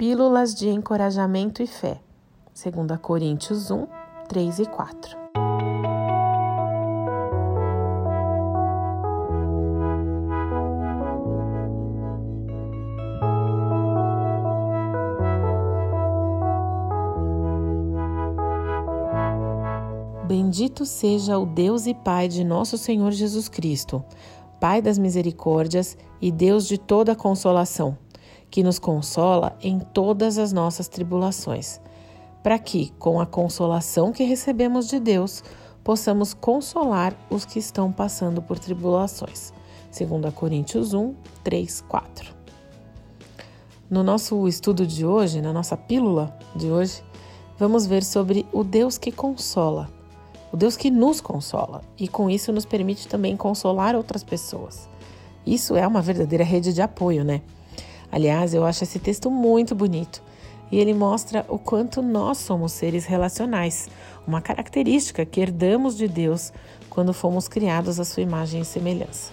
Pílulas de encorajamento e fé. 2 Coríntios 1, 3 e 4. Bendito seja o Deus e Pai de nosso Senhor Jesus Cristo, Pai das misericórdias e Deus de toda consolação, que nos consola em todas as nossas tribulações, para que, com a consolação que recebemos de Deus, possamos consolar os que estão passando por tribulações. 2 Coríntios 1, 3, 4. No nosso estudo de hoje, na nossa pílula de hoje, vamos ver sobre o Deus que consola o Deus que nos consola e com isso nos permite também consolar outras pessoas. Isso é uma verdadeira rede de apoio, né? Aliás, eu acho esse texto muito bonito e ele mostra o quanto nós somos seres relacionais, uma característica que herdamos de Deus quando fomos criados à sua imagem e semelhança.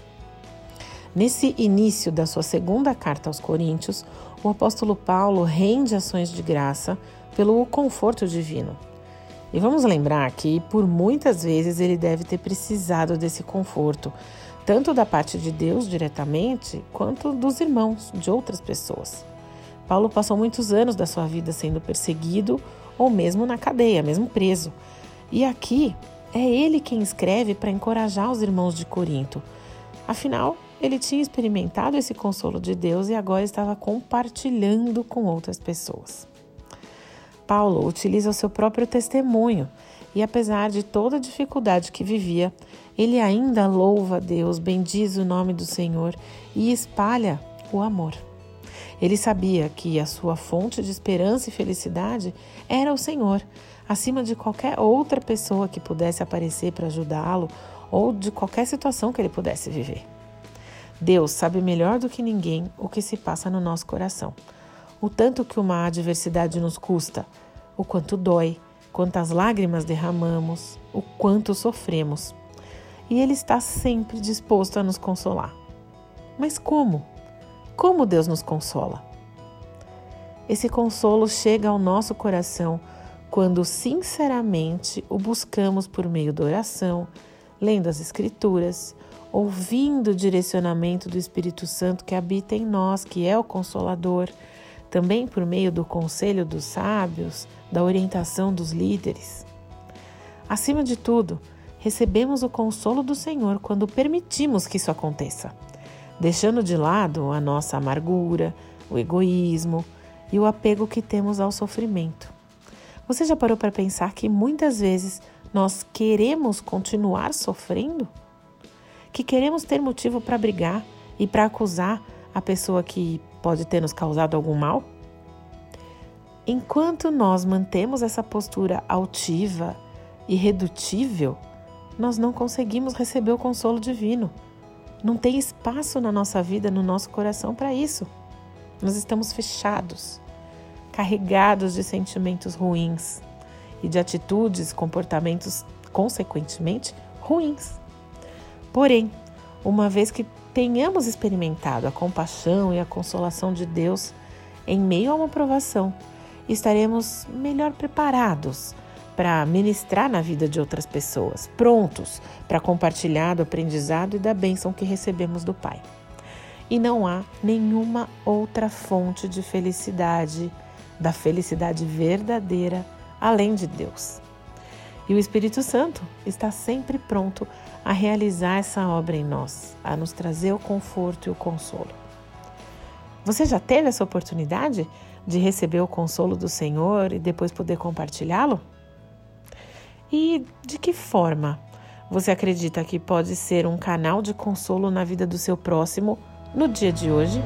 Nesse início da sua segunda carta aos Coríntios, o apóstolo Paulo rende ações de graça pelo conforto divino. E vamos lembrar que por muitas vezes ele deve ter precisado desse conforto, tanto da parte de Deus diretamente, quanto dos irmãos, de outras pessoas. Paulo passou muitos anos da sua vida sendo perseguido ou mesmo na cadeia, mesmo preso. E aqui é ele quem escreve para encorajar os irmãos de Corinto. Afinal, ele tinha experimentado esse consolo de Deus e agora estava compartilhando com outras pessoas. Paulo utiliza o seu próprio testemunho e, apesar de toda a dificuldade que vivia, ele ainda louva Deus, bendiz o nome do Senhor e espalha o amor. Ele sabia que a sua fonte de esperança e felicidade era o Senhor, acima de qualquer outra pessoa que pudesse aparecer para ajudá-lo ou de qualquer situação que ele pudesse viver. Deus sabe melhor do que ninguém o que se passa no nosso coração o tanto que uma adversidade nos custa, o quanto dói, quantas lágrimas derramamos, o quanto sofremos. E Ele está sempre disposto a nos consolar. Mas como? Como Deus nos consola? Esse consolo chega ao nosso coração quando sinceramente o buscamos por meio da oração, lendo as Escrituras, ouvindo o direcionamento do Espírito Santo que habita em nós, que é o Consolador também por meio do conselho dos sábios, da orientação dos líderes. Acima de tudo, recebemos o consolo do Senhor quando permitimos que isso aconteça, deixando de lado a nossa amargura, o egoísmo e o apego que temos ao sofrimento. Você já parou para pensar que muitas vezes nós queremos continuar sofrendo? Que queremos ter motivo para brigar e para acusar a pessoa que pode ter nos causado algum mal? Enquanto nós mantemos essa postura altiva e redutível, nós não conseguimos receber o consolo divino. Não tem espaço na nossa vida, no nosso coração para isso. Nós estamos fechados, carregados de sentimentos ruins e de atitudes, comportamentos, consequentemente, ruins. Porém, uma vez que tenhamos experimentado a compaixão e a consolação de Deus em meio a uma provação, estaremos melhor preparados para ministrar na vida de outras pessoas, prontos para compartilhar do aprendizado e da bênção que recebemos do Pai. E não há nenhuma outra fonte de felicidade, da felicidade verdadeira, além de Deus. E o Espírito Santo está sempre pronto a realizar essa obra em nós, a nos trazer o conforto e o consolo. Você já teve essa oportunidade de receber o consolo do Senhor e depois poder compartilhá-lo? E de que forma você acredita que pode ser um canal de consolo na vida do seu próximo no dia de hoje?